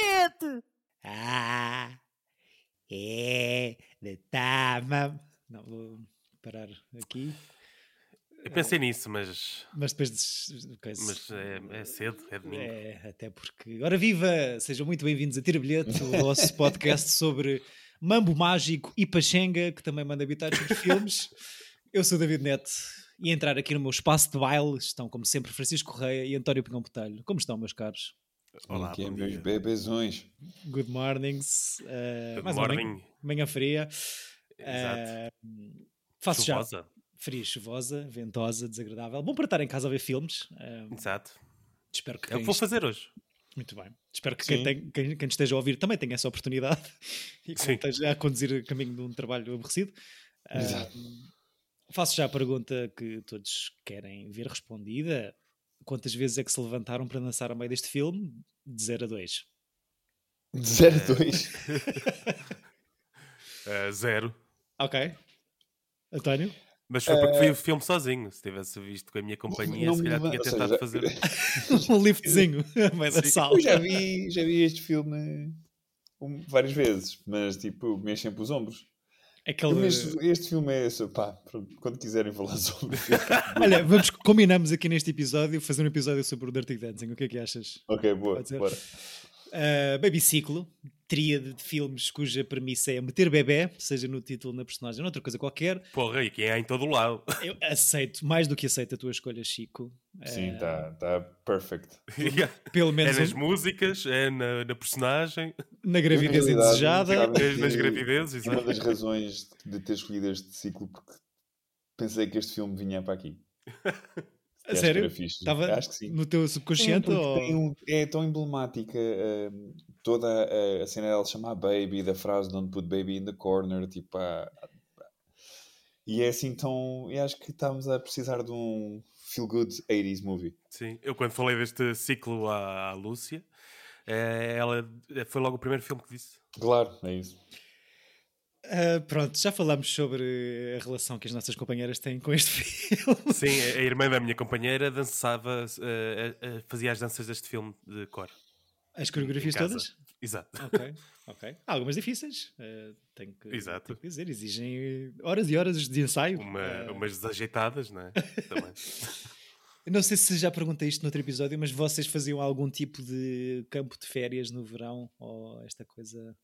bilhete! Ah, é de tama. Não, vou parar aqui. Eu pensei nisso, mas, Mas depois de. coisa- mas é, é cedo, é domingo. É, até porque. Ora viva! Sejam muito bem-vindos a Tira Bilhete, o nosso podcast sobre Mambo Mágico e Pachenga, que também manda habitar sobre filmes. Eu sou o David Neto e a entrar aqui no meu espaço de baile estão, como sempre, Francisco Correia e António Pinhão Botelho. Como estão, meus caros? Olá, Aqui é meus bebezões. Good mornings. eh, Good mais uma manhã, morning. manhã fria. Exato. Eh, faço já. Chuvosa. Fria, chuvosa, ventosa, desagradável. Bom para estar em casa a ver filmes. eh, Exato. espero que É o que vou fazer hoje. Muito bem. Espero que quem, tem- quem- quem esteja a ouvir também tenha essa oportunidade e que Sim. esteja a conduzir a caminho de um trabalho aborrecido. Exato. faço já a pergunta que todos querem ver respondida. Quantas vezes é que se levantaram para dançar a meio deste filme? De 0 a 2. De 0 a 2. Uh, zero. Ok. António? Mas foi porque vi o filme sozinho. Se tivesse visto com a minha companhia, não se me calhar tinha tentado seja, fazer. um liftzinho a meio da Sim. sala. Eu já vi, já vi este filme um, várias vezes, mas tipo, mexo sempre os ombros. Aquele... Mexo- este filme é isso, pá, quando quiserem falar sobre. Olha, vamos, combinamos aqui neste episódio fazer um episódio sobre o Dirty Dancing. O que é que achas? ok, boa, Pode ser? bora. Uh, Baby Ciclo, tríade de filmes cuja premissa é meter bebê, seja no título, na personagem, noutra coisa qualquer. Porra, e quem há em todo o lado. Eu aceito, mais do que aceito a tua escolha, Chico. Sim, Uh, está tá perfect. Pelo é menos nas um- músicas, é na, na personagem, na gravidez Na indesejada. é nas que gravidezes. Uma exato. das razões de ter escolhido este ciclo, porque pensei que este filme vinha para aqui. A sério? Estava Acho que sim. no teu Sim, subconsciente? porque ou... tem um- é tão emblemática hum, toda a, a cena dela chamar Baby, da frase Don't put baby in the corner, tipo, ah, e é assim tão. Eu acho que estamos a precisar de um feel good 80s movie. Sim, eu quando falei deste ciclo à, à Lúcia, eh, ela foi logo o primeiro filme que disse. Claro, é isso. Uh, pronto, já falamos sobre a relação que as nossas companheiras têm com este filme. Sim, a irmã da minha companheira dançava, eh, eh, eh, fazia as danças deste filme de cor. As coreografias todas? Exato. Ok, ok. Há algumas difíceis, uh, tenho, que, Exato. tenho que dizer, exigem horas e horas de ensaio. Uma, Uh, umas desajeitadas, não é? Também. Não sei se já perguntei isto noutro episódio, mas vocês faziam algum tipo de campo de férias no verão? Ou esta coisa.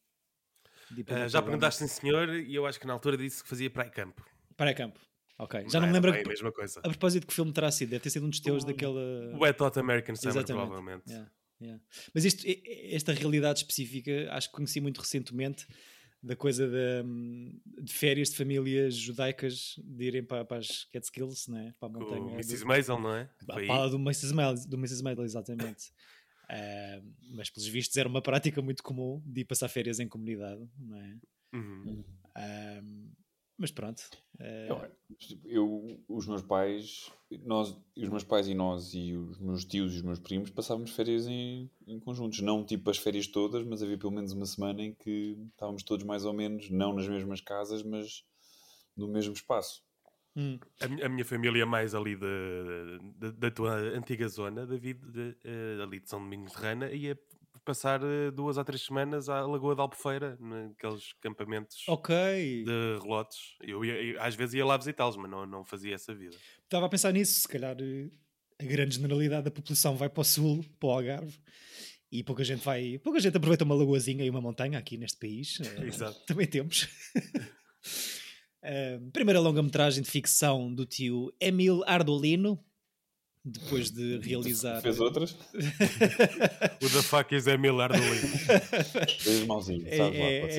Uma já perguntaste, sim senhor, e eu acho que na altura disse que fazia praia campo. Para campo. Ok. Já não, é me lembro. bem que- a mesma coisa. A propósito, que filme terá sido? Deve ter sido um dos teus O- daquela. O Wet Hot American Summer, Exatamente. provavelmente. Yeah, yeah. Mas isto, esta realidade específica, acho que conheci muito recentemente da coisa de, hum, de férias de famílias judaicas de irem para, para as Catskills, né? para a montanha. o Mrs. do- Maisel, não é? A pala do Mrs. Maisel, do Mrs. Maisel, exatamente. Ah, mas pelos vistos era uma prática muito comum de ir passar férias em comunidade, não é? Uhum. Ah, mas pronto. ah, Eu, eu- os meus pais, nós, os meus pais e nós e os meus tios e os meus primos passávamos férias em, em conjuntos. Não tipo as férias todas, mas havia pelo menos uma semana em que estávamos todos mais ou menos, não nas mesmas casas, mas no mesmo espaço. Hum, A, a minha família é mais ali da, da, da tua antiga zona, David, de, eh, ali de São Domingos de Rana, ia passar eh, duas ou três semanas à Lagoa de Albufeira, naqueles campamentos ok. de relotes. Eu, ia- eu às vezes ia lá visitá-los, mas não, não fazia essa vida. Estava a pensar nisso, se calhar eh, a grande generalidade da população vai para o sul, para o Algarve, e pouca gente vai, pouca gente aproveita uma lagoazinha e uma montanha aqui neste país. Exato. Também temos. Primeira longa-metragem de ficção do tio Emil Ardolino, depois de realizar. Fez outras? O da fuck is Emil Ardolino. Fez mauzinho, É, lá, é- pode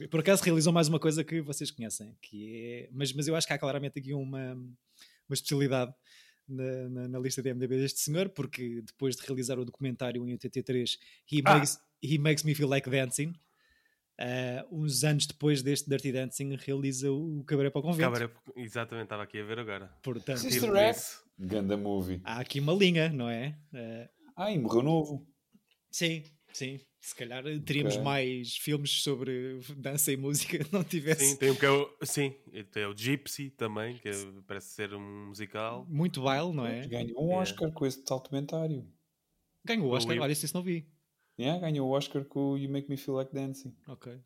é é. Por acaso realizou mais uma coisa que vocês conhecem, que é. Mas, mas eu acho que há claramente aqui uma, uma especialidade na, na- na lista de MDB deste senhor, porque depois de realizar o documentário em 83, He, Ah! makes, he makes Me Feel Like Dancing. Ah, uns anos depois deste Dirty Dancing, realiza o Cabaré para o Convento. Cabaré- exatamente, estava aqui a ver agora. Portanto, Sister Tiro Act. Ganda movie. há aqui uma linha, não é? Ah, Ai, morreu novo. sim, sim. Se calhar teríamos Ok. mais filmes sobre dança e música se não tivesse. Sim, tem o que é o, sim, tem o Gypsy também, que é- parece ser um musical. Muito baile, não é? Ganhou um É. Oscar com esse tal documentário. Ganhou o Oscar, olha, isso não vi. Yeah, ganhou o Oscar com o You Make Me Feel Like Dancing. Ok.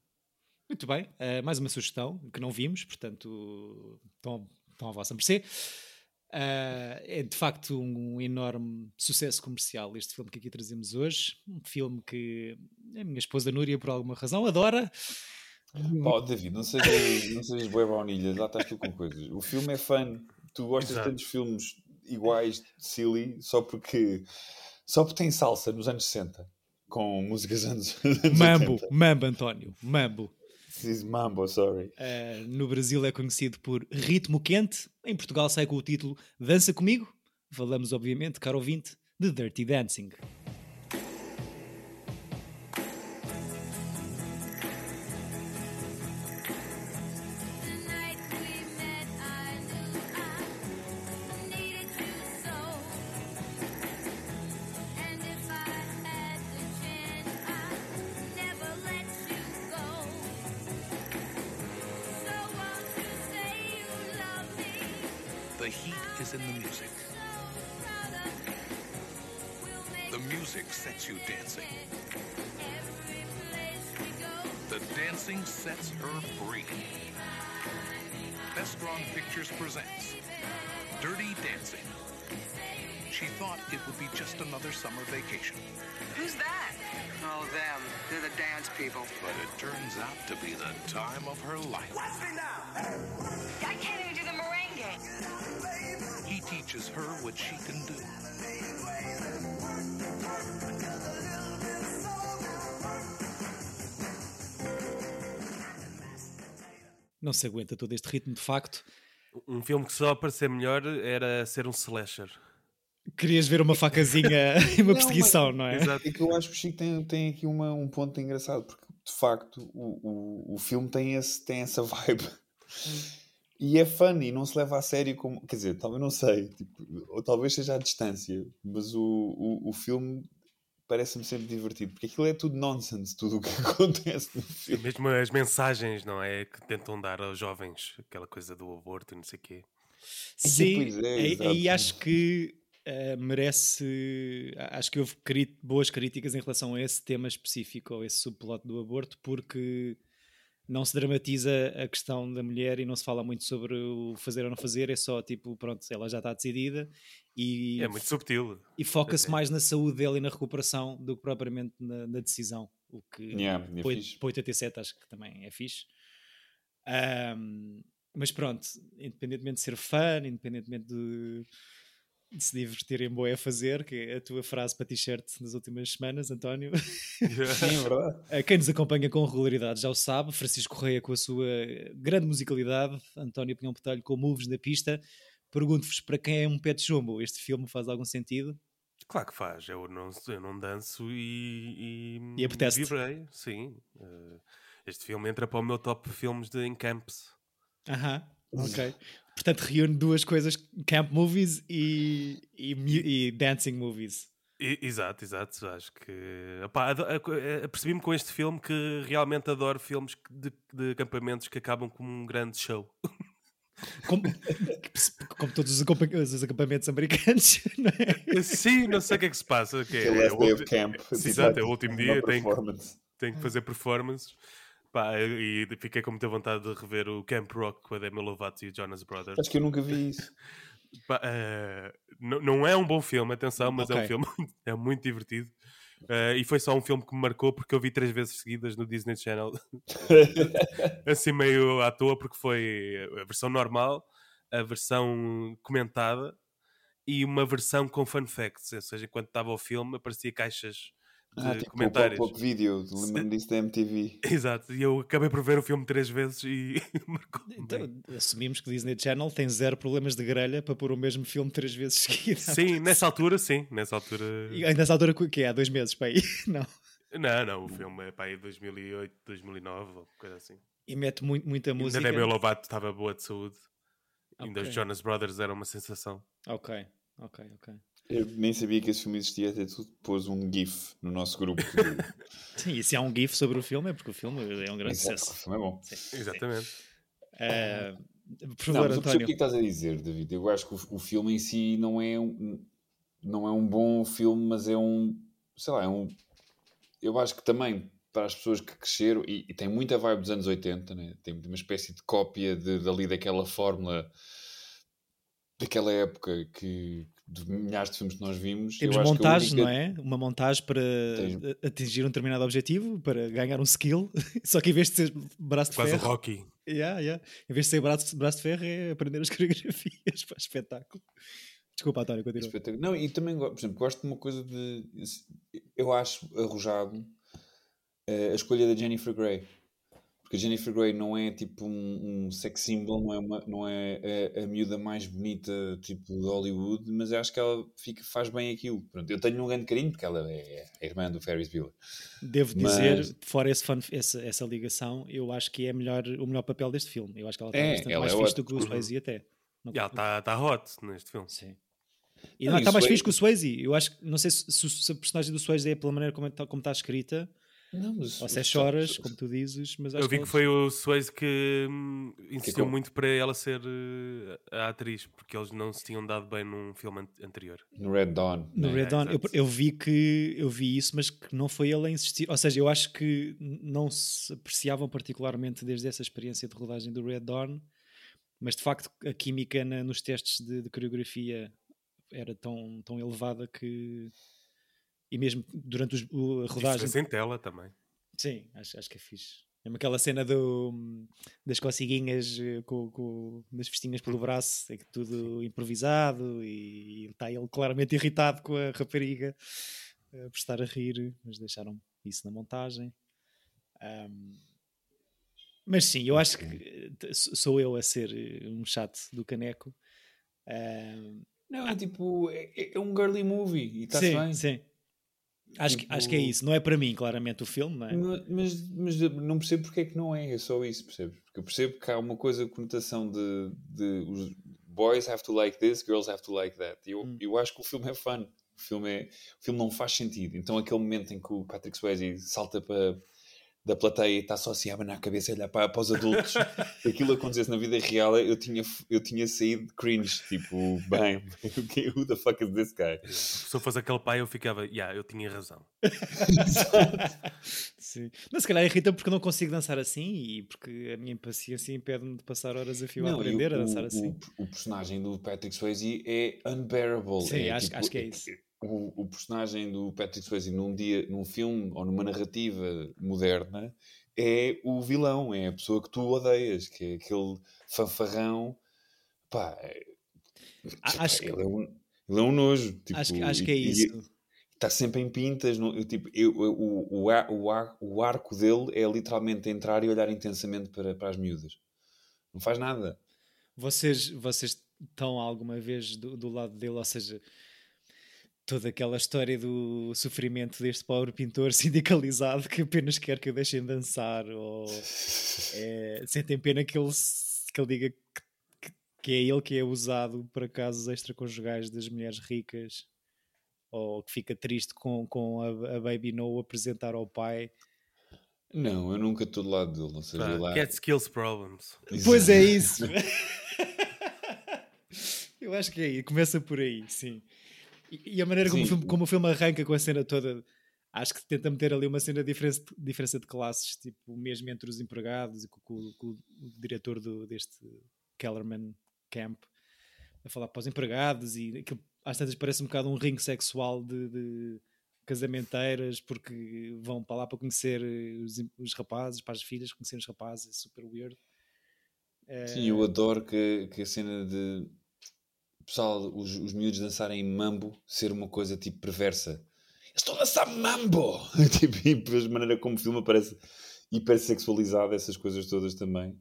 Muito bem. Uh, mais uma sugestão que não vimos, portanto, estão, estão à vossa mercê. Uh, é de facto um enorme sucesso comercial este filme que aqui trazemos hoje. Um filme que a minha esposa Núria, por alguma razão, adora. Pá, David, não sejas, não sejas boa baunilha, lá estás tu com coisas. O filme é fã, tu gostas Exato. de tantos filmes iguais, silly, só porque, só porque tem salsa nos anos 60, com músicas anos, anos Mambo, 80. Mambo, António, Mambo. This is Mambo, sorry. Uh, no Brasil é conhecido por Ritmo Quente, em Portugal sai com o título Dança Comigo. Falamos, obviamente, caro ouvinte, de Dirty Dancing. The music sets you dancing. every place we go. The dancing sets her free. Best Strong Pictures presents Dirty Dancing. She thought it would be just another summer vacation, Who's that? Oh, them. They're the dance people. but it turns out to be the time of her life. I can't even do the merengue. He teaches her what she can do. Não se aguenta todo este ritmo, de facto. Um filme que só para ser melhor era ser um slasher. Querias ver uma facazinha e uma Não, perseguição, não é? Exato. É que eu acho que o Chico tem, tem aqui uma, um ponto engraçado, porque de facto o, o, o filme tem, esse, tem essa vibe. E é funny, não se leva a sério como. Quer dizer, talvez não sei, tipo, ou talvez seja a distância, mas o, o, o filme parece-me sempre divertido, porque aquilo é tudo nonsense, tudo o que acontece no E filme. mesmo as mensagens, não é? Que tentam dar aos jovens, aquela coisa do aborto e não sei o quê. Sim, pois é, aí, exato. aí acho que eh, merece. Acho que houve boas críticas em relação a esse tema específico, ou esse subplot do aborto, porque não se dramatiza a questão da mulher e não se fala muito sobre o fazer ou não fazer, é só tipo, pronto, ela já está decidida e, É muito subtil. e foca-se até. mais na saúde dela e na recuperação do que propriamente na, na decisão. O que Yeah, é fixe. para 87 acho que também é fixe. Ahm, mas pronto, independentemente de ser fã, independentemente de, de se divertir em boa a fazer, que é a tua frase para t-shirt nas últimas semanas, António. Sim, é Quem nos acompanha com regularidade já o sabe, Francisco Correia com a sua grande musicalidade, António Pinhão Botelho com moves na pista. Pergunto-vos para quem é um pé de chumbo, este filme faz algum sentido? Claro que faz. Eu não, eu não danço e. E, E apetece-te? vibrei, sim. Eh, este filme entra para o meu top filmes de encamps. Aham, ok. Portanto, reúne duas coisas: camp movies e, e, e dancing movies. Exato, exato. Acho que. a- Apercebi-me com este filme que realmente adoro filmes de, de acampamentos que acabam com um grande show. Como, como todos os, acampamentos americanos, não é? Sim, não sei o que é que se passa. Que é, The é o ulti- camp. Sim, tipo, exato, é o último dia, tem que- que fazer performances. Pá, e fiquei com muita vontade de rever o Camp Rock com a Demi Lovato e o Jonas Brothers. Acho que eu nunca vi isso. Pá, eh, não, não é um bom filme, atenção, mas é Ok. um filme é muito divertido. Eh, e foi só um filme que me marcou porque eu vi três vezes seguidas no Disney Channel, assim meio à toa, porque foi a versão normal, a versão comentada e uma versão com fun facts. Ou seja, enquanto estava o filme, aparecia caixas de Ah, tipo o comentários. pop-up video, lembro-me disso da MTV. Exato, e eu acabei por ver o filme três vezes e marcou-me. Então, assumimos que o Disney Channel tem zero problemas de grelha para pôr o mesmo filme três vezes seguidas. Sim, nessa altura, sim. Nessa altura. E ainda nessa altura, que é? Há dois meses para aí? Não. Não, não, o filme é para aí 2008, 2009, ou coisa assim. E mete muito, muita Ainda música. Demi Lovato estava boa de saúde. Ainda Ok. os Jonas Brothers eram uma sensação. Ok, ok, ok. Eu nem sabia que esse filme existia, até tu pôs um GIF no nosso grupo. Sim, e se há um GIF sobre o filme é porque o filme é um grande Exato, sucesso. o filme é bom. Exatamente. Ah, por Não, favor, mas eu percebo o que António. que estás a dizer, David. Eu acho que o, o filme em si não é um, não é um bom filme, mas é um, sei lá, é um, eu acho que também para as pessoas que cresceram, e, e tem muita vibe dos anos 80, né? tem uma espécie de cópia de, dali daquela fórmula daquela época que de milhares de filmes que nós vimos. Temos eu acho que a montagem, única- não é? Uma montagem para a- atingir um determinado objetivo, para ganhar um skill. Só que em vez de ser braço de Quase o ferro, Rocky. yeah, yeah. em vez de ser braço, braço de ferro, é aprender as coreografias para espetáculo. Desculpa, António, continua. Não, e também, por exemplo, gosto de uma coisa de. Eu acho arrojado eh, a escolha da Jennifer Grey. Porque a Jennifer Grey não é tipo um, um sex symbol, não é, uma, não é a, a miúda mais bonita tipo de Hollywood, mas eu acho que ela fica, faz bem aquilo. Pronto, eu tenho um grande carinho porque ela é a irmã do Ferris Bueller. Devo Mas- dizer, fora esse fun- essa, essa ligação, eu acho que é melhor, o melhor papel deste filme. Eu acho que ela está É, bastante ela mais é fixe do que o Swayze até. Não- Já está tá hot neste filme. Sim. E Não, não, está o mais Swayze- fixe que o Swayze. Eu acho que, não sei se, se- se a personagem do Swayze é pela maneira como está, como está escrita, Não, mas, ou se é choras, como tu dizes, mas acho Eu vi que eles- foi o Swayze que hum, insistiu com- muito para ela ser eh, a atriz, porque eles não se tinham dado bem num filme an- anterior. no Red Dawn. No né? Red Dawn, eu, exato. eu vi que eu vi isso, mas que não foi ele a insistir. Ou seja, eu acho que não se apreciavam particularmente desde essa experiência de rodagem do Red Dawn, mas de facto a química na- nos testes de, de coreografia era tão, tão elevada que. E mesmo durante os- o- a rodagem. Rodagem. em tela também. Sim, acho, acho que é fixe. É aquela cena do, das cociguinhas eh, com, com das festinhas pelo braço, é que tudo improvisado e está ele claramente irritado com a rapariga eh, por estar a rir, mas deixaram isso na montagem. Ahm, mas sim, eu acho que eh, sou eu a ser um chato do caneco. Ahm, Não, é tipo, é, é um girly movie e está-se sim, bem. sim. Acho, que, acho que é Tipo- isso. Não é para mim, claramente, o filme, não é? Ma- Mas, mas não percebo porque é que não é, é só isso, percebes? Porque eu percebo que há uma coisa, conotação de, de os boys have to like this, girls have to like that. E Eu, Hum. eu acho que o filme é fun. O filme, é, o filme não faz sentido. Então aquele momento em que o Patrick Swayze salta para da plateia e está só assim a abanar a cabeça e olhar para, para os adultos. Se aquilo acontecesse na vida real, eu tinha, eu tinha saído de cringe. Tipo, bem, who the fuck is this guy? Se eu fosse aquele pai, eu ficava, yeah, eu tinha razão. Sim. Mas se calhar irrita porque não consigo dançar assim e porque a minha impaciência impede-me de passar horas a fio a Não, e aprender o, a dançar o- assim. O, o personagem do Patrick Swayze é unbearable. Sim, é, acho- acho que é isso. O, o personagem do Patrick Swayze num dia, num filme ou numa narrativa moderna é o vilão, é a pessoa que tu odeias, que é aquele fanfarrão. Pá, é- acho que- ele, é um, ele é um nojo. Tipo, acho, que, acho que é isso. Está sempre em pintas. no- eu, tipo, eu, eu- o, o, ar- o arco dele é literalmente entrar e olhar intensamente para, para as miúdas. Não faz nada. Vocês, vocês estão alguma vez do, do lado dele, ou seja, toda aquela história do sofrimento deste pobre pintor sindicalizado que apenas quer que o deixem dançar, ou é, sentem pena que ele, que ele diga que, que- é ele que é usado para casos extraconjugais das mulheres ricas, ou que fica triste com, com a, a Baby No apresentar ao pai. Não, eu nunca estou do lado dele. Ou seja, lá... Cat skills problems. Pois é isso. Eu acho que é aí, começa por aí, sim. E, e a maneira como o, filme, como o filme arranca com a cena toda, acho que tenta meter ali uma cena de diferença, diferença de classes, tipo, mesmo entre os empregados e com, com- com o diretor do, deste Kellerman Camp, a falar para os empregados e aquilo, às tantas parece um bocado um ringue sexual de, de casamenteiras, porque vão para lá para conhecer eh, os, os rapazes, para as filhas conhecer os rapazes, é super weird. Sim, eu adoro que, que a cena de pessoal, os, os miúdos dançarem mambo ser uma coisa tipo perversa. Estão a dançar mambo! tipo, e depois a maneira como o filme parece hipersexualizado, essas coisas todas também.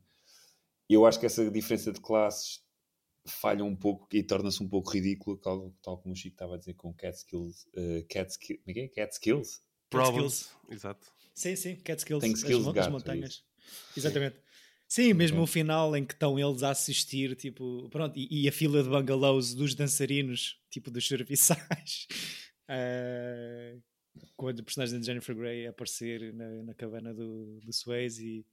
Eu acho que essa diferença de classes falha um pouco e torna-se um pouco ridícula, tal, tal como o Chico estava a dizer com Cat Skills. uh, cat, ski, como é que é? Cat Skills? Problems, exato. Sim, sim, Catskills, Tem as, skills de as gato, é montanhas. Exatamente. Sim, mesmo o final em que estão eles a assistir, tipo, pronto, e, e a fila de bungalows dos dançarinos, tipo dos serviçais, eh, quando o personagem de Jennifer Grey aparecer na, na cabana do, do Swayze e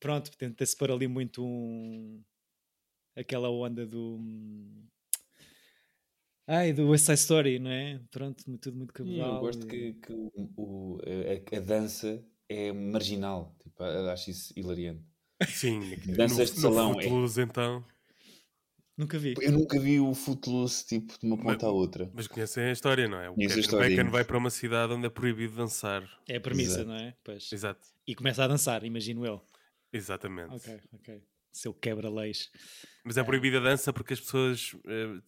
pronto, tenta-se pôr ali muito um, aquela onda do Ai, do West Side Story, não é? Pronto, muito- tudo muito cabal. eu gosto e- que, que o, o- a, a dança é marginal. Tipo, acho isso hilariante. Sim, Danças no, de salão, no é. Footloose, então. Nunca vi. Eu nunca vi o Footloose tipo de uma ponta à outra. Mas conhecem a história, não é? O Conheço Kevin. Bacon vai para uma cidade onde é proibido dançar. É a premissa, Exato. não é? Pois. Exato. E começa a dançar, imagino eu. Exatamente. Ok, ok. Seu quebra-leis. Mas é proibida a dança porque as pessoas. eh,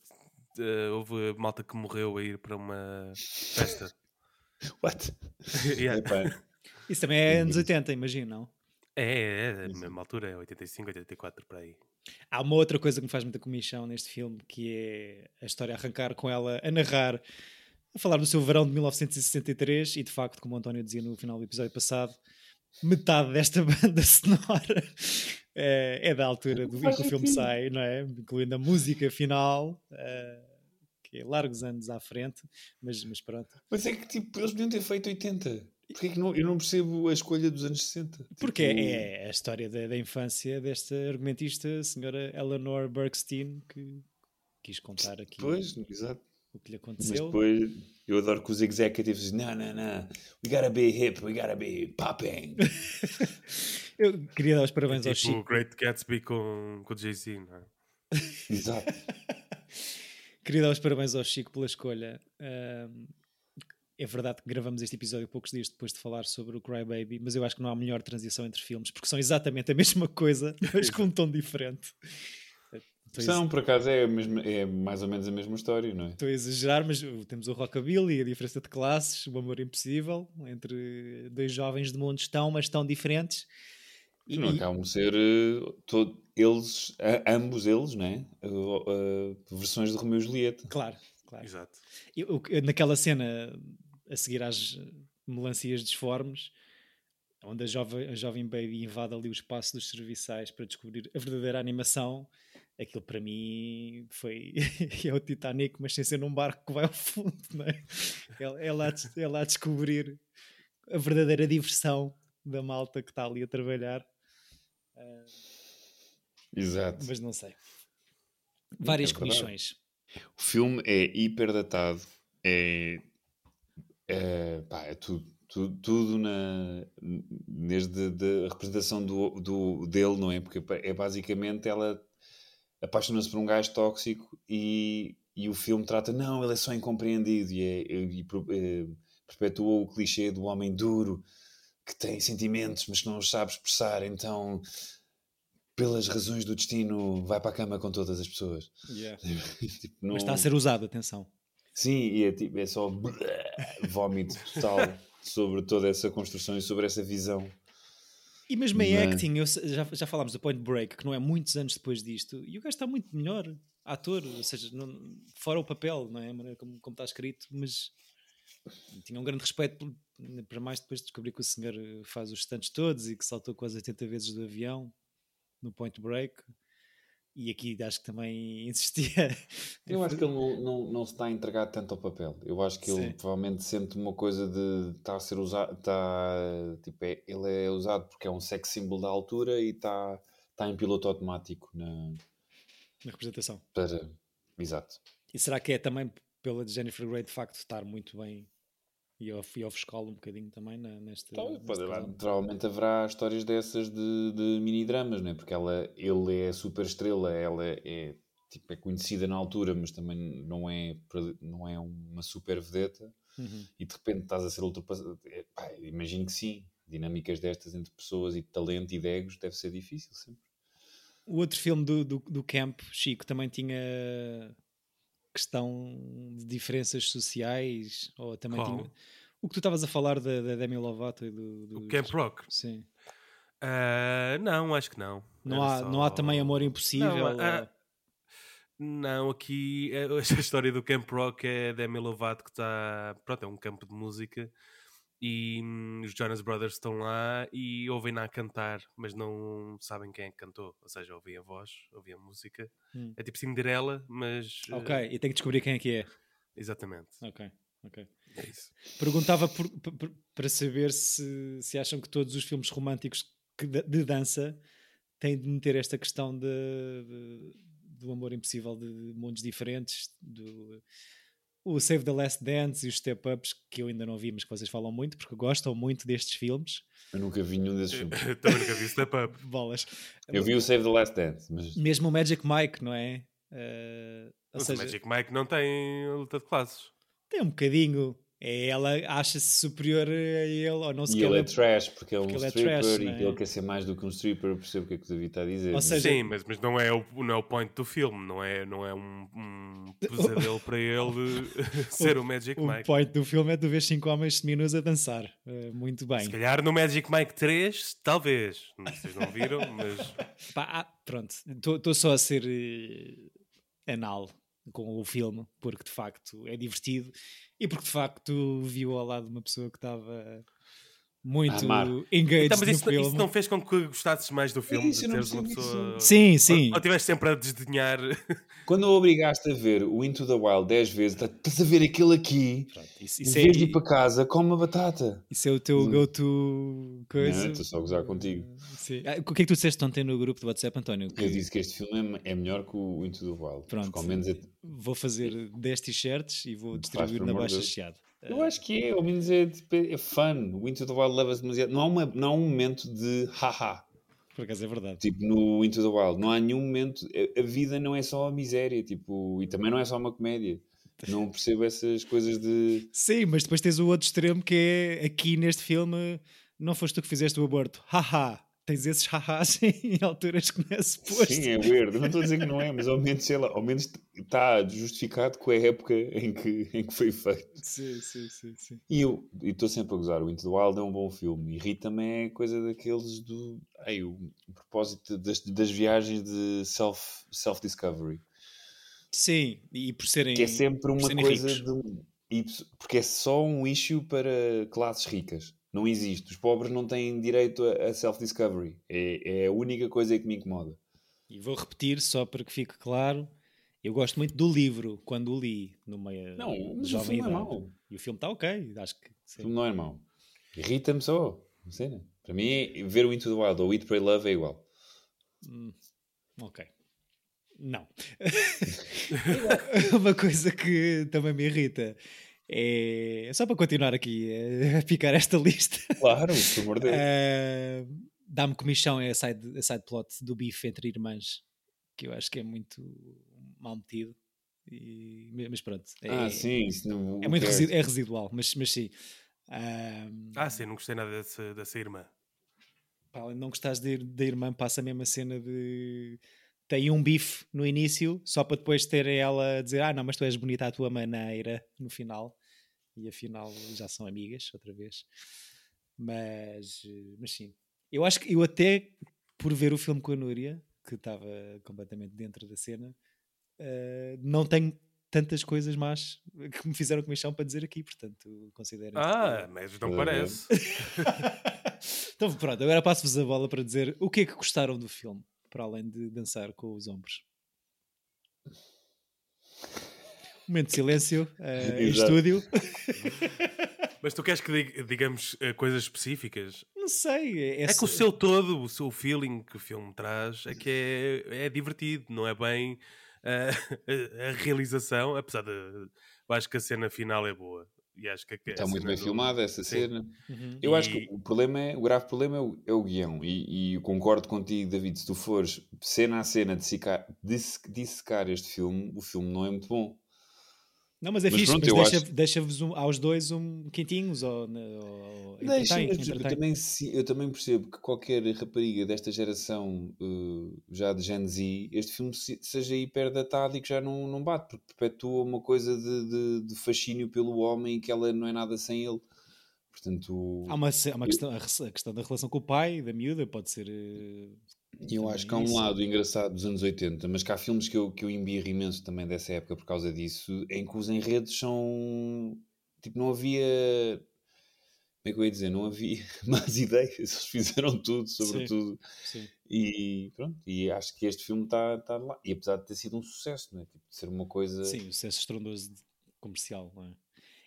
eh, houve malta que morreu a ir para uma festa. What? Yeah. Isso também é anos 80, imagino, não? É, é, é, a mesma altura, é 85, 84, por aí. Há uma outra coisa que me faz muita comichão neste filme, que é a história a arrancar com ela a narrar, a falar do seu verão de 1963, e de facto, como o António dizia no final do episódio passado, metade desta banda sonora é, é da altura do em que o filme sai, não é? Incluindo a música final, eh, que é largos anos à frente, mas, mas pronto. Mas é que tipo, eles podiam ter feito 80. Porquê que não, eu não percebo a escolha dos anos 60? Porque Tipo, é a história da, da infância desta argumentista, a senhora Eleanor Bergstein, que quis contar aqui Pois, exato. o que lhe Mas aconteceu. depois eu adoro que os executives dizem: não, não, não, we gotta be hip, we gotta be popping. Eu queria dar os parabéns ao tipo Chico. o Great Gatsby com, com o Jay-Z, não é? exato. Queria dar os parabéns ao Chico pela escolha. Ahm, é verdade que gravamos este episódio poucos dias depois de falar sobre o Cry Baby, mas eu acho que não há melhor transição entre filmes, porque são exatamente a mesma coisa, mas com um tom diferente. Estou a São, por acaso, é, mesma- é mais ou menos a mesma história, não é? Estou a exagerar, mas uh, temos o rockabilly, a diferença de classes, o amor impossível entre dois jovens de mundos tão, mas tão diferentes. E, Não acabam de ser eh, todo, eles, a- ambos eles, não é? Uh, uh, versões de Romeu e Julieta. claro, claro. Exato. Eu- eu- naquela cena a seguir às melancias disformes, onde a jovem, a jovem baby invade ali o espaço dos serviçais para descobrir a verdadeira animação, aquilo para mim foi é o Titanic, mas sem ser num barco que vai ao fundo, não é? É, é, lá, é lá descobrir a verdadeira diversão da malta que está ali a trabalhar, Exato. mas não sei. Várias É comissões. O filme é hiper datado, é, é, pá, é tudo, tudo, tudo na, desde de- a representação do, do, dele, não é? Porque é basicamente ela apaixona-se por um gajo tóxico e, e o filme trata, não, ele é só incompreendido e, é, e pro- é, perpetua o clichê do homem duro que tem sentimentos, mas que não os sabe expressar, então pelas razões do destino vai para a cama com todas as pessoas. Tipo, não- Mas está a ser usado, atenção. Sim, e é, tipo, é só vómito total sobre toda essa construção e sobre essa visão. E mesmo em Mas- acting, eu já, já falámos do Point Break, que não é muitos anos depois disto, e o gajo está muito melhor, ator, ou seja, não- fora o papel, não é? A maneira como, como está escrito, mas tinha um grande respeito para mais depois de descobrir que o senhor faz os stunts todos e que saltou quase 80 vezes do avião no Point Break. E aqui acho que também insistia. Eu acho que ele não, não, não se está a entregar tanto ao papel. Eu acho que ele Sim. provavelmente sente uma coisa de estar a ser usado. Está, tipo, é- ele é usado porque é um sex symbol da altura e está, está em piloto automático na, na representação. para. Exato. E será que é também pela de Jennifer Grey de facto estar muito bem e ao, e ao fiscal um bocadinho também na, nesta. Então, pode- casal? provavelmente haverá histórias dessas de, de mini-dramas, né? porque ela, ele é super estrela, ela é, tipo, é conhecida na altura, mas também não é, não é uma super vedeta, Uhum. e de repente estás a ser ultrapassado. É, pá, imagino que sim. Dinâmicas destas entre pessoas e de talento e de egos deve ser difícil sempre. O outro filme do, do, do Camp, Chico, também tinha questão de diferenças sociais, ou também tinha... O que tu estavas a falar da, da Demi Lovato e do... do O Camp Rock? Sim. Ah, não, acho que não. Não Era há, só- não há também amor impossível? Não, há- ou- Não, aqui eh, a história do Camp Rock é Demi Lovato que está. Pronto, é um campo de música e hum, os Jonas Brothers estão lá e ouvem-na a cantar, mas não sabem quem é que cantou. Ou seja, ouvem a voz, ouvem a música. Hum. É tipo Cinderela, mas. eh, Ok, e tem que descobrir quem é que é. Exatamente. Ok, ok. É isso. Perguntava por- por- para saber se, se acham que todos os filmes românticos da- de dança têm de meter esta questão de, de- do amor impossível de mundos diferentes, do o Save the Last Dance e os Step Ups, que eu ainda não vi, mas que vocês falam muito, porque gostam muito destes filmes. Eu nunca vi nenhum desses filmes. Também nunca vi Step Up. Bolas. Eu vi o Save the Last Dance, mas Mesmo o Magic Mike, não é? Ou Mas o seja, Magic Mike não tem luta de classes. tem um bocadinho. É, ela acha-se superior a ele, ou não se e ele é trash porque é um porque ele é stripper trash, e é? ele quer ser mais do que um stripper. Eu percebo o que é que o David está a dizer. Ou mas- seja- Sim, mas, mas não, é o, não é o point do filme, não é, não é um, um pesadelo para ele ser o Magic o Mike. point do filme é tu ver cinco homens seminus a dançar. Eh, muito bem. Se calhar no Magic Mike 3, talvez. Vocês não viram, mas Pá, ah, pronto, estou só a ser eh, anal com o filme, porque de facto é divertido e porque de facto viu ao lado de uma pessoa que estava muito amar. engaged Então, mas no isso, não- filme. isso não fez com que gostasses mais do filme isso, de teres uma pessoa. Sim, sim. Ou, ou estiveste sempre a desdenhar. Quando o obrigaste a ver o Into the Wild 10 vezes, tá- estás a ver aquele aqui, Pronto, isso, em é, vez de ir para casa, come uma batata. isso é o teu Hum. go-to coisa. Não, estou só a gozar contigo. Sim. Ah, o que é que tu disseste ontem no grupo do WhatsApp, António? Que Eu disse que este filme é é melhor que o Into the Wild. Pronto. Menos é- Vou fazer 10 t-shirts e vou distribuir na baixa chiado. Eu acho que é, ao menos é, é fun. O Into the Wild leva-se demasiado. Não há, uma, não há um momento de haha. Por acaso é verdade. Tipo, no Into the Wild, não há nenhum momento. A, a vida não é só a miséria, tipo, e também não é só uma comédia. Não percebo essas coisas de. Sim, mas depois tens o outro extremo que é aqui neste filme não foste tu que fizeste o aborto. Haha. Tens esses hahás em alturas que não é suposto. Sim, é weird. Eu não estou a dizer que não é, mas ao menos, sei lá, ao menos está justificado com a época em que, em que foi feito. Sim, sim, sim, sim. E eu estou sempre a gozar. O Into the Wild é um bom filme. E Rita-me é coisa daqueles do. Ai, o, o propósito das, das viagens de self, self-discovery. Sim, e por serem. que é sempre uma coisa de e porque é só um issue para classes ricas. Não existe. Os pobres não têm direito a, self-discovery. É, é a única coisa que me incomoda. E vou repetir só para que fique claro. Eu gosto muito do livro quando o li numa Não, jovem filme é idade. mau. E o filme está ok, acho que O filme não é mau. Irrita-me só. Não sei, né? Para mim, é- ver o Into the Wild ou Eat, Pray, Love é igual. Hum, ok. Não. Uma coisa que também me irrita é. Só para continuar aqui a picar esta lista. Claro, por amor de Deus. eh, Dá-me comichão é a side, a side plot do bife entre irmãs, que eu acho que é muito mal metido. E- mas pronto. É, ah, sim. Isso não, é muito é residual, mas, mas sim. Ahm, Ah, sim, não gostei nada dessa, dessa irmã. Pá, além de não gostares de, da irmã, passa a mesma cena de tem um bife no início, só para depois ter ela a dizer: Ah, não, mas tu és bonita à tua maneira no final, e afinal já são amigas outra vez. Mas, mas sim, eu acho que eu até por ver o filme com a Núria, que estava completamente dentro da cena, eh, não tenho tantas coisas más que me fizeram comissão para dizer aqui, portanto considero. Ah, mas não parece. então pronto, agora passo-vos a bola para dizer o que é que gostaram do filme, para além de dançar com os ombros. Momento de silêncio eh, em estúdio. Mas tu queres que dig- digamos eh, coisas específicas? Não sei. É, É que o seu todo, o seu feeling que o filme traz é que é, é divertido, não é bem ah, a, a realização, apesar de eu acho que a cena final é boa. E acho que Está muito bem do- filmada essa Sim. cena. Uhum. Eu acho E- que o problema é, o grave problema é o, é o guião. E, e eu concordo contigo, David. Se tu fores cena a cena dissecar, disse- dissecar este filme, o filme não é muito bom. Não, mas é Mas fixe, pronto, mas eu deixa- deixa-vos um- aos dois um quentinhos ou, ou Deixa, entretém, exemplo, eu, entretém. também, eu também percebo que qualquer rapariga desta geração uh, já de Gen Z, este filme se- seja hiper datado e que já não, não bate, porque perpetua uma coisa de, de, de fascínio pelo homem e que ela não é nada sem ele. Portanto, Há uma, há uma questão, a questão da relação com o pai, da miúda, pode ser. eh, eu acho que há um isso. lado engraçado dos anos 80, mas que há filmes que eu, que eu embirro imenso também dessa época por causa disso, em que os enredos são. Tipo, não havia. Como é que eu ia dizer? Não havia más ideias. Eles fizeram tudo, sobretudo. Sim. E pronto, e acho que este filme está tá lá. E apesar de ter sido um sucesso, não é? Tipo, de ser uma coisa. Sim, o sucesso estrondoso comercial. Não é?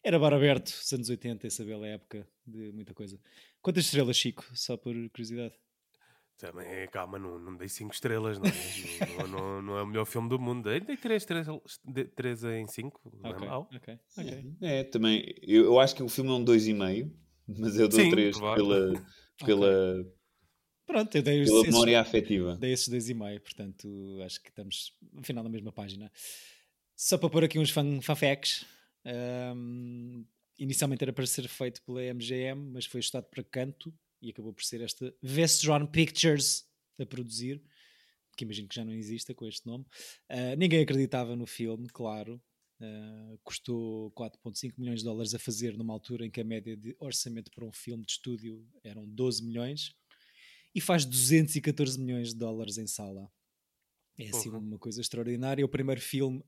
Era bar aberto, os anos 80, essa bela época de muita coisa. Quantas estrelas, Chico? Só por curiosidade. Também é, calma, não, não dei 5 estrelas, não é? não, não- não é o melhor filme do mundo. Dei 3 três, em 5, não Ok, é mau. ok, ok. É, também. Eu, eu acho que o filme é um 2,5, mas eu dou Sim, 3 provável. pela, pela, Pronto, eu dei, pela esses, memória afetiva. dei esses dois e meio, portanto acho que estamos no final da mesma página. Só para pôr aqui uns fan, fan ahm, inicialmente era para ser feito pela MGM, mas foi ajustado para canto e acabou por ser esta Vestron Pictures a produzir, que imagino que já não exista com este nome. Ah, ninguém acreditava no filme, claro. Ah, custou 4,5 milhões de dólares a fazer numa altura em que a média de orçamento para um filme de estúdio eram 12 milhões e faz 214 milhões de dólares em sala. É assim uma coisa extraordinária. O primeiro filme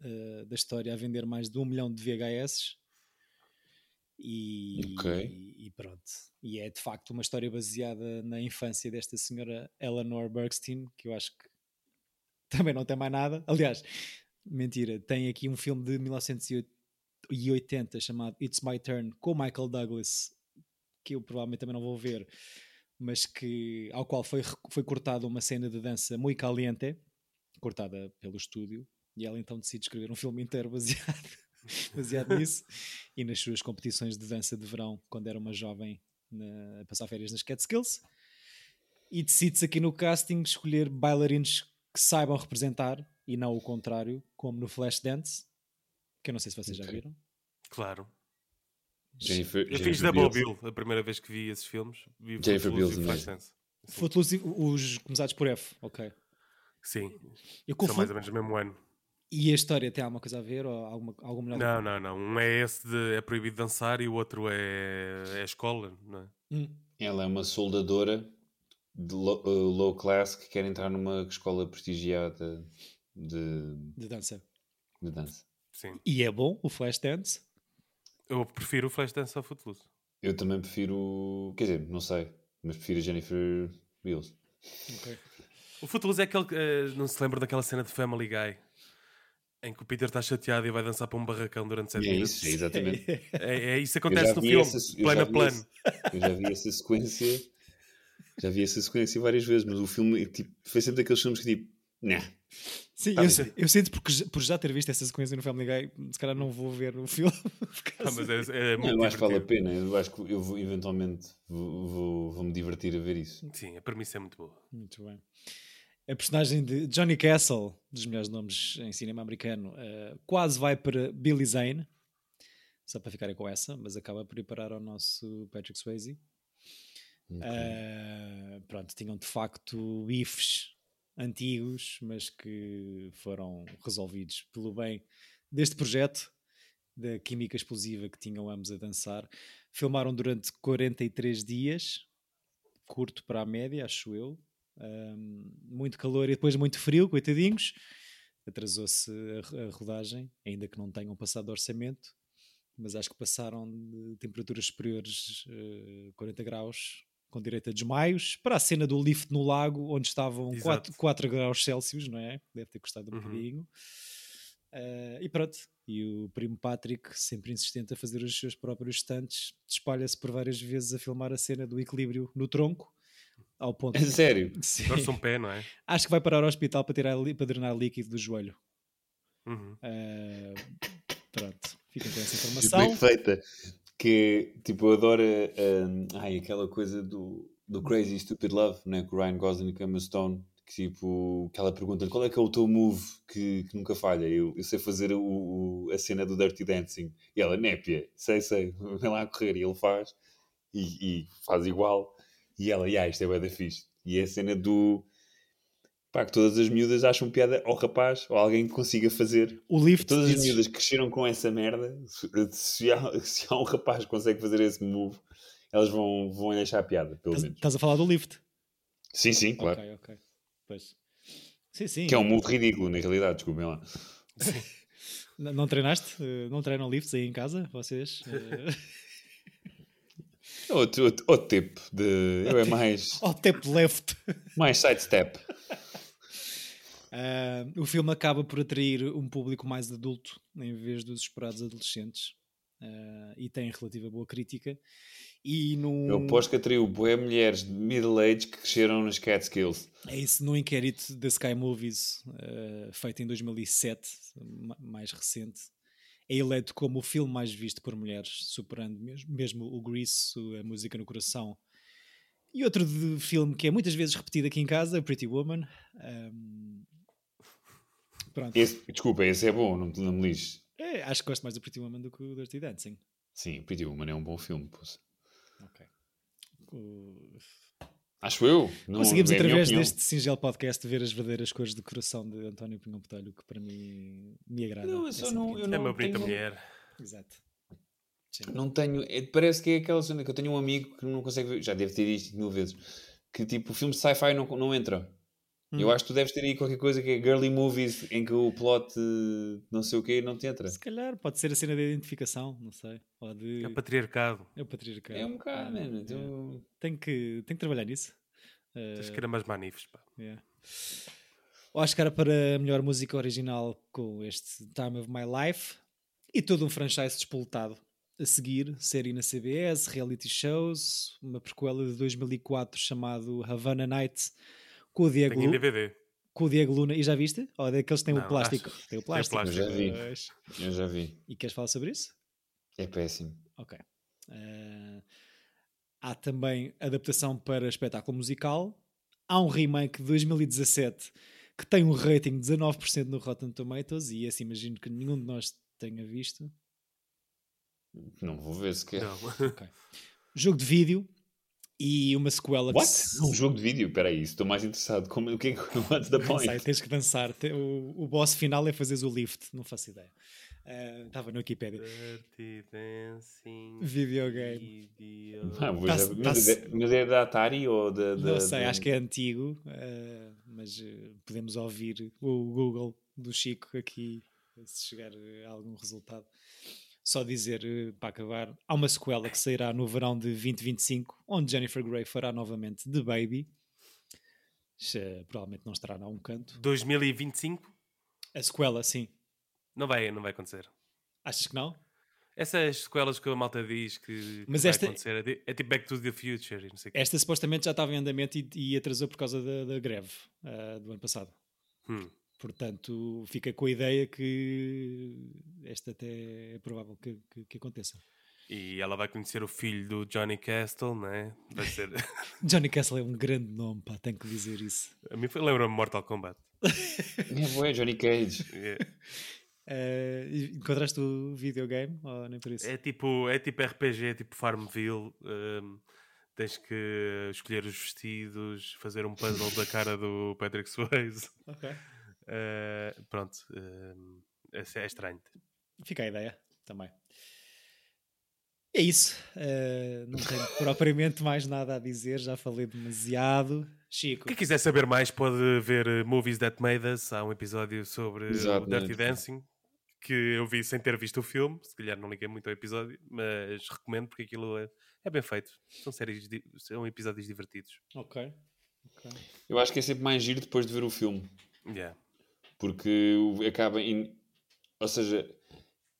ah, da história a vender mais de um milhão de VHS. E, Ok. e pronto. E é de facto uma história baseada na infância desta senhora Eleanor Bergstein, que eu acho que também não tem mais nada. Aliás, mentira, tem aqui um filme de 1980 chamado It's My Turn com Michael Douglas, que eu provavelmente também não vou ver, mas que ao qual foi, foi cortada uma cena de dança muito caliente, cortada pelo estúdio, e ela então decide escrever um filme inteiro baseado, baseado nisso e nas suas competições de dança de verão quando era uma jovem na- a passar férias nas Catskills e decide-se aqui no casting escolher bailarinos que saibam representar e não o contrário, como no Flashdance, que eu não sei se vocês já viram. Claro. Jennifer, Eu fiz Jennifer Double. Bill a primeira vez que vi esses filmes. Vi Jennifer Footloose Beals, e é? Flashdance. Footloose, os começados por F, ok. Sim, Eu são confundo. mais ou menos o mesmo ano. E a história tem alguma coisa a ver? Ou alguma, alguma melhor? Não, não, não. Um é esse de é proibido dançar e o outro é, é a escola, não é? Hum, Ela é uma soldadora de low, uh, low class que quer entrar numa escola prestigiada de, de dança. de dança. Sim. E é bom o Flashdance? Eu prefiro o Flashdance ao Footloose. Eu também prefiro. Quer dizer, não sei, mas prefiro a Jennifer Beals. Ok. O Footloose é aquele que eh, não se lembra daquela cena de Family Guy em que o Peter está chateado e vai dançar para um barracão durante 7 É minutos. isso, é exatamente. É, é isso que acontece no filme, essa- plano a plano. esse- Eu já vi essa sequência. Já vi essa sequência várias vezes, mas o filme tipo, foi sempre daqueles filmes que tipo. Nah. Sim, Tá eu, eu sinto porque por já ter visto essa sequência no Family Guy, se calhar não vou ver o filme. Ah, mas é, é Não, muito eu acho que vale a pena. Eu acho que eu vou, eventualmente vou, vou, vou me divertir a ver isso. Sim, a premissa é muito boa. Muito bem. A personagem de Johnny Castle, dos melhores nomes em cinema americano, eh, quase vai para Billy Zane, só para ficarem com essa, mas acaba por ir parar ao nosso Patrick Swayze. Eh, pronto, tinham de facto bifes antigos, mas que foram resolvidos pelo bem deste projeto, da química explosiva que tinham ambos a dançar. Filmaram durante 43 dias, curto para a média, acho eu. Um, muito calor e depois muito frio, coitadinhos. Atrasou-se a, a rodagem, ainda que não tenham passado orçamento, mas acho que passaram de temperaturas superiores a 40 graus, com direito a desmaios, para a cena do lift no lago, onde estavam Exato. 4, 4 graus Celsius, não é? Deve ter custado um Uhum. bocadinho. Uh, e pronto, e o primo Patrick, sempre insistente a fazer os seus próprios stunts, espalha-se por várias vezes a filmar a cena do equilíbrio no tronco, ao ponto É sério. Sim. Torce um pé, não é? Acho que vai parar ao hospital para, tirar, para drenar líquido do joelho. Uhum. Uh, pronto, fiquem com essa Bem informação. feita. Que tipo, eu adoro hum, ai, aquela coisa do, do Crazy Stupid Love, né? Com o Ryan Gosling e Emma Stone. Que tipo, que ela pergunta qual é que é o teu move que, que nunca falha? Eu, eu sei fazer o, o- a cena do Dirty Dancing. E ela, népia, sei, sei, vem lá a correr. E ele faz, e, e faz igual. E ela, yeah, isto é bué da fixe. E é a cena do. Pá, que todas as miúdas acham piada ao rapaz ou alguém que consiga fazer O lift Todas as miúdas que cresceram com essa merda, se, há, se há um rapaz que consegue fazer esse move, elas vão, vão deixar a piada, pelo menos. Estás a falar do lift? Sim, sim, claro. Ok, ok. Pois. Sim, sim. Que é um move ridículo, na realidade, desculpem lá. Não treinaste? Não treinam lifts aí em casa? Vocês? Uh, Outro, outro, outro tipo de. Eu é mais, Ao tap left. mais sidestep. Uh, o filme acaba por atrair um público mais adulto em vez dos esperados adolescentes uh, e tem relativa boa crítica E num, Eu aposto que atraiu boé mulheres de middle age que cresceram nas Catskills. É isso, num inquérito da Sky Movies, eh, feito em 2007, ma- mais recente, é eleito como o filme mais visto por mulheres, superando mesmo, mesmo o Grease, A Música no Coração. E outro de filme que é muitas vezes repetido aqui em casa, Pretty Woman. Ahm, pronto, Esse, desculpa, esse é bom, não, me- não me lixe. É, acho que gosto mais do Pretty Woman do que o Dirty Dancing. Sim, Pretty Woman é um bom filme. poça. Ok. O- Acho eu. Não, Conseguimos, é através deste singelo podcast, ver as verdadeiras cores do coração de António Pinhão Botelho, que para mim me agrada. Não, eu só não- eu É não uma bonita tenho- mulher. Exato. Sim. Não tenho. é- parece que é aquela cena que eu tenho um amigo que não consegue ver. Já deve ter isto mil vezes. Que tipo, o filme de sci-fi não, não entra. Eu Hum. acho que tu deves ter aí qualquer coisa que é girly movies em que o plot eh, não sei o que não te entra. Se calhar pode ser a cena de identificação, não sei. Ou de. É patriarcado. É o patriarcado. É um bocado, mano. é. Então, Tenho, que, tenho que trabalhar nisso. Tens Uh, que ir a mais manifes, pá. yeah. Oscar para a melhor música original com este Time of My Life e todo um franchise despoletado. A seguir, série na CBS, reality shows, uma prequela de 2004 chamado Havana Nights com o Diego, em DVD. com o Diego Luna. E já viste? Ou é daqueles que têm o Não, plástico? acho- Tem o tem plástico. Eu já vi. Eu já vi. E queres falar sobre isso? É péssimo. Ok. Eh, há também adaptação para espetáculo musical. Há um remake de 2017 que tem um rating de 19% no Rotten Tomatoes e esse imagino que nenhum de nós tenha visto. Não vou ver sequer. Não. Jogo de vídeo e uma sequela What? que se- Um jogo de vídeo? Espera aí, estou mais interessado. Como, o que é que what's the Não point? sei, tens que dançar. O, o boss final é fazeres o lift, não faço ideia. Eh, Estava no Wikipedia. Dirty Dancing. Videogame. Video... Ah, mas, tá-se- é, mas é da Atari ou da. da Não sei, da- acho que é antigo, eh, mas eh, podemos ouvir o Google do Chico aqui se chegar a algum resultado. Só dizer eh, para acabar: há uma sequela que sairá no verão de 2025, onde Jennifer Grey fará novamente The Baby. Xe- provavelmente não estará a um canto. 2025? A sequela, sim. Não vai, não vai acontecer. Achas que não? Essas sequelas que a malta diz que, Mas vai esta- acontecer é, é tipo Back to the Future. Esta supostamente já estava em andamento e, e atrasou por causa da, da greve ah, do ano passado. Hum. Portanto, fica com a ideia que esta até é provável que, que- que aconteça. E ela vai conhecer o filho do Johnny Castle, né? Vai ser. Johnny Castle é um grande nome, pá, tenho que dizer isso. a mim foi- lembra-me Mortal Kombat. É, boé, Johnny Cage. É, Eh, e encontraste o videogame? Ou nem por isso? é tipo, é tipo RPG, é tipo Farmville. hum, tens que escolher os vestidos, fazer um puzzle da cara do Patrick Swayze. Ok. Eh, pronto, esse é estranho. Fica a ideia também. É isso. Eh, não tenho propriamente mais nada a dizer, já falei demasiado. Chico, Quem quiser saber mais pode ver Movies That Made Us. Há um episódio sobre Exato, o Dirty né? Dancing que eu vi sem ter visto o filme. Se calhar não liguei muito ao episódio, mas recomendo porque aquilo é, é bem feito. São séries, di- são episódios divertidos. ok. ok. Eu acho que é sempre mais giro depois de ver o filme. Yeah. Porque acaba em. Ou seja,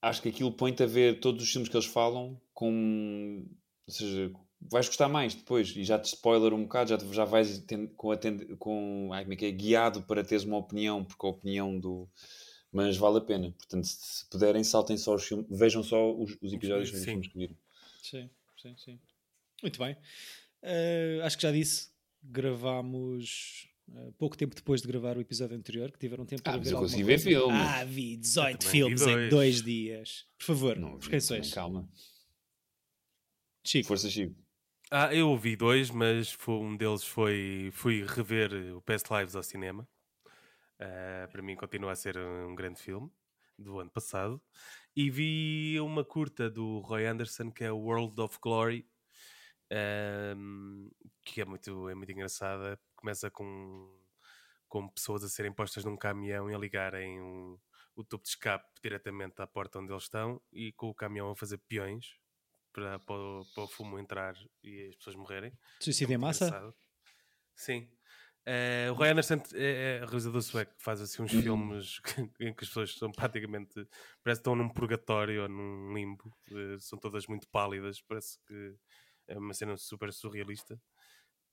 acho que aquilo põe-te a ver todos os filmes que eles falam com. Ou seja, vais gostar mais depois e já te spoiler um bocado, já, te- já vais ten- com, a ten- com ai, como é que é, guiado para teres uma opinião, porque a opinião do. Mas vale a pena. Portanto, se, se puderem, saltem só os filmes, vejam só os, os episódios dos Sim. filmes que viram. Sim, sim, sim. Muito bem. Eh, acho que já disse, gravámos pouco tempo depois de gravar o episódio anterior, que tiveram tempo Ah, para mas ver eu ver filmes. Ah, vi 18 também filmes vi em dois. dois dias. Por favor, Não, por quem sois? calma. Chico, Força, Chico. Ah, eu ouvi dois, mas foi, um deles foi fui rever o Past Lives ao cinema. Ah, para mim continua a ser um grande filme do ano passado. E vi uma curta do Roy Anderson que é o World of Glory, ahm, que é muito, é muito engraçada. Começa com, com pessoas a serem postas num caminhão e a ligarem um- o tubo de escape diretamente à porta onde eles estão e com o caminhão a fazer peões para, para, o, para o fumo entrar e as pessoas morrerem. suicídio em massa? Engraçado. Sim. Eh, o Roy Anderson é, é realizador sueco que faz assim uns filmes em que as pessoas são praticamente parece que estão num purgatório ou num limbo. Eh, são todas muito pálidas, parece que É uma cena super surrealista.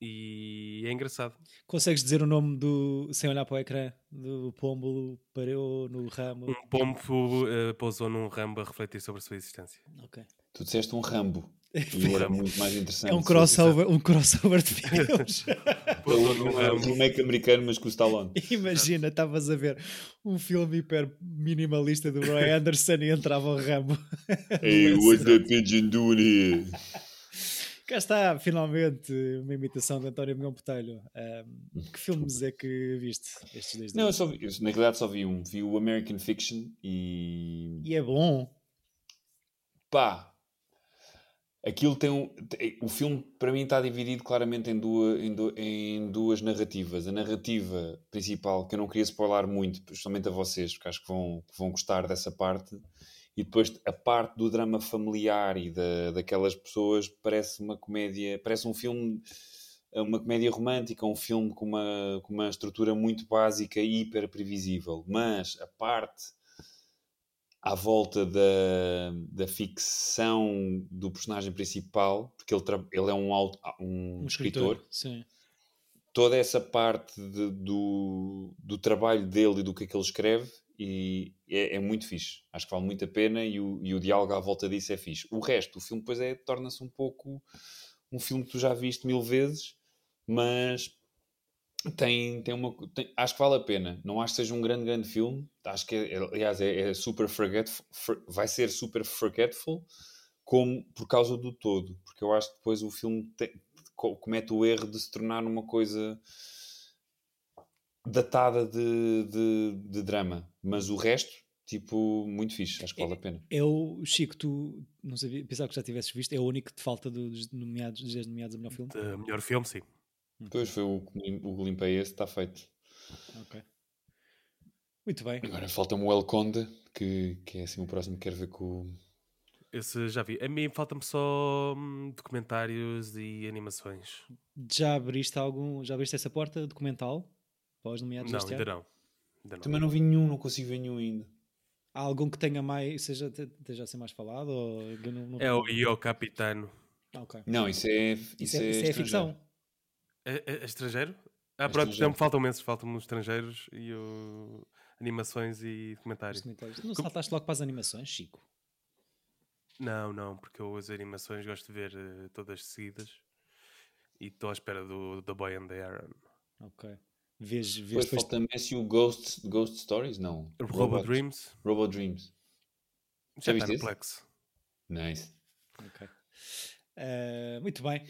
E é engraçado. Consegues dizer o nome do. sem olhar para o ecrã? Do pombo parou no ramo? Um pombo eh, pousou num rambo a refletir sobre a sua existência. Ok. Tu disseste um Rambo. E era muito mais interessante. É um crossover, um crossover de filmes. Num Um rambo. remake americano, mas com o Stallone. Imagina, estavas a ver um filme hiper minimalista do Roy Anderson e entrava o Rambo. Hey, what's the pigeon doing here? Cá está, finalmente, uma imitação de António Migão Botelho. Ahm, que filmes é que viste estes dois Não, eu dias? só vi, eu, na realidade só vi um. Vi o American Fiction e. E é bom. Pá! Aquilo tem um. tem- o filme, para mim, está dividido claramente em duas, em, du- em duas narrativas. A narrativa principal, que eu não queria spoiler muito, justamente a vocês, porque acho que vão, que vão gostar dessa parte. E depois a parte do drama familiar e da, daquelas pessoas parece uma comédia, parece um filme, uma comédia romântica, um filme com uma, com uma estrutura muito básica e hiper previsível. Mas a parte à volta da, da ficção do personagem principal, porque ele, ele é um, auto, um, Um escritor, escritor. Sim. toda essa parte de- do, do trabalho dele e do que é que ele escreve e é, é muito fixe. Acho que vale muito a pena e o, e o diálogo à volta disso é fixe. O resto, o filme depois é, torna-se um pouco um filme que tu já viste mil vezes, mas tem, tem uma tem- acho que vale a pena. Não acho que seja um grande, grande filme. Acho que, é, aliás, é, é super forgetful, for- vai ser super forgetful como por causa do todo, porque eu acho que depois o filme te- co- comete o erro de se tornar uma coisa datada de, de, de drama, mas o resto, tipo, muito fixe, acho que vale a pena. Eu, Chico, tu não sabia, pensava que já tivesses visto, é o único que te falta dos nomeados, dos 10 nomeados a melhor filme. De melhor filme, sim. Depois foi o, que lim- o que limpei esse, está feito. Ok. Muito bem. Agora falta-me o El Conde, que, que é assim o próximo que quero ver com o. Esse já vi. A mim falta-me só hum, documentários e animações. Já abriste algum, já abriste essa porta documental para os nomeados Não, ainda ano? não. Ainda não. Também não vi nenhum, não consigo ver nenhum ainda. Há algum que tenha mais, seja, te- esteja a ser mais falado? Ou não, não- É o Io Capitano. Ah, ok. Não, isso é. Isso, Isso, é, isso é ficção. É, é- é estrangeiro? Ah, É pronto, estrangeiro. não me faltam meses, faltam-me os estrangeiros e o... animações e Os documentários. comentários. Não saltaste logo para as animações, Chico? Não, não, porque eu as animações gosto de ver eh, todas seguidas e estou à espera do The Boy and the Aaron. Ok. Vês, vês Depois falta Messi o Ghost, Ghost Stories? Não. Robo Dreams Robo Dreams. já viste está no esse? Plex. Nice. Ok. Eh, muito bem.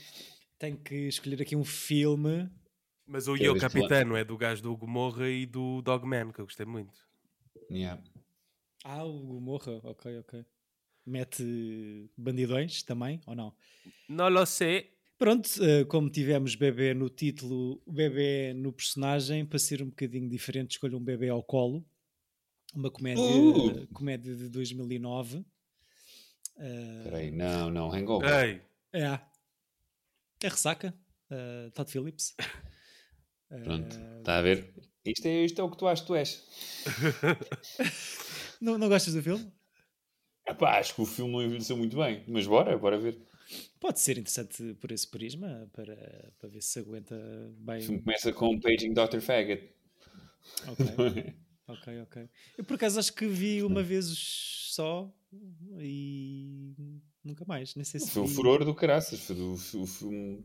Tenho que escolher aqui um filme. Mas o Eu Io este Capitano é do gajo do Gomorra e do Dogman, que eu gostei muito. Yeah. Ah, o Morra. Ok, ok. Mete bandidões também, ou não? Não lo sei. Pronto, eh, como tivemos bebê no título, bebê no personagem, para ser um bocadinho diferente, escolho um bebê ao colo. Uma comédia, Uh! comédia de 2009. Eh, Espera aí, não, não, Hangover. Ei, é. É ressaca. eh, Todd Phillips. Pronto, Eh, está a ver? Isto é, isto é o que tu achas que tu és. não, não gostas do filme? Epá, acho que o filme não envelheceu muito bem, mas bora, bora ver. Pode ser interessante por esse prisma, para, para ver se aguenta O bem. filme começa com Paging Dr. Faggot. Ok, ok, ok. Eu por acaso acho que vi uma vez só e nunca mais. Nem sei se Foi vi. furor do caraças. Foi do, o filme.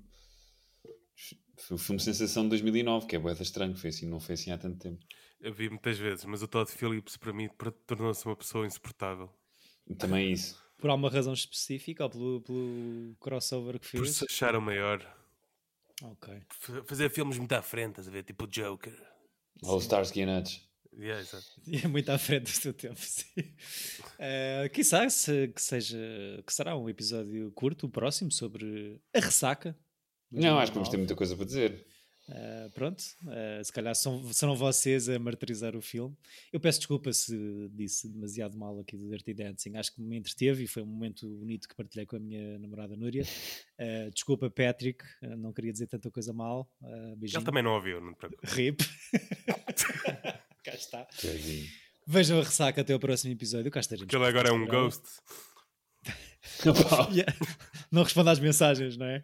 Foi o filme Sensação de 2009, que é boeda estranho. Foi assim, não foi assim há tanto tempo. eu vi muitas vezes, mas o Todd Phillips para mim tornou-se uma pessoa insuportável. Também isso. Por alguma razão específica ou pelo, pelo crossover que Por fez? se achar o maior. Ok. F- Fazer filmes muito à frente, estás a ver? Tipo o Joker. All Starsky and Hutch. Yeah, exato. E é muito à frente do seu tempo, sim. Uh, quizá se, que seja que será um episódio curto, o próximo, sobre a ressaca. Não, acho que vamos ter muita coisa para dizer. Uh, pronto, uh, se calhar são, serão vocês a martirizar o filme. Eu peço desculpa se disse demasiado mal aqui do Dirty Dancing. Acho que me entreteve e foi um momento bonito que partilhei com a minha namorada Núria. Uh, desculpa, Patrick, uh, não queria dizer tanta coisa mal. Uh. Ele também não ouviu, não te. Rip. Cá está. Vejam a ressaca até o próximo episódio. Cá estaremos. Porque ele agora é um ghost. Não responde às mensagens, não é?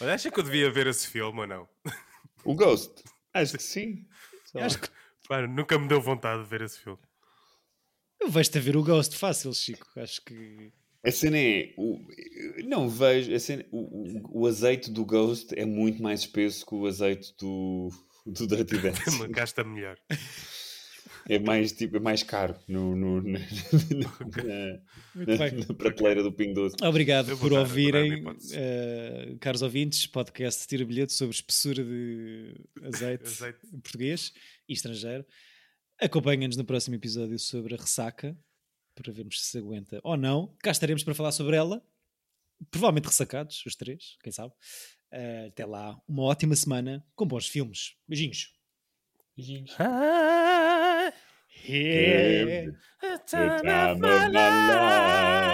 Olha, acha que eu devia ver esse filme ou não? o Ghost. Acho que sim. Acho que Pá, nunca me deu vontade de ver esse filme. eu vejo-te a ver o Ghost fácil, Chico. Acho que. A cena é. O, não vejo. A cena, o, o, o azeite do Ghost é muito mais espesso que o azeite do, do Dirty Dancing. Uma casta melhor. É mais, tipo, é mais caro no, no, na, na- na- na prateleira do Pingo Doce. Obrigado por dar- ouvirem, eh, caros ouvintes, podcast Tira Bilhete sobre espessura de azeite, Azeite. português e estrangeiro. Acompanhem-nos no próximo episódio sobre a ressaca, para vermos se se aguenta ou não. Cá estaremos para falar sobre ela, provavelmente ressacados, os três, quem sabe. Eh, até lá, uma ótima semana com bons filmes. Beijinhos. Ah, Yeah. The time of my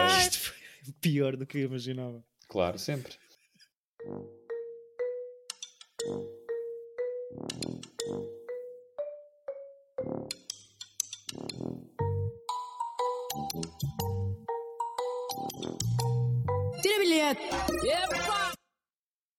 life. Isto foi pior do que eu imaginava. Claro, sempre. Tira bilhete. Epa!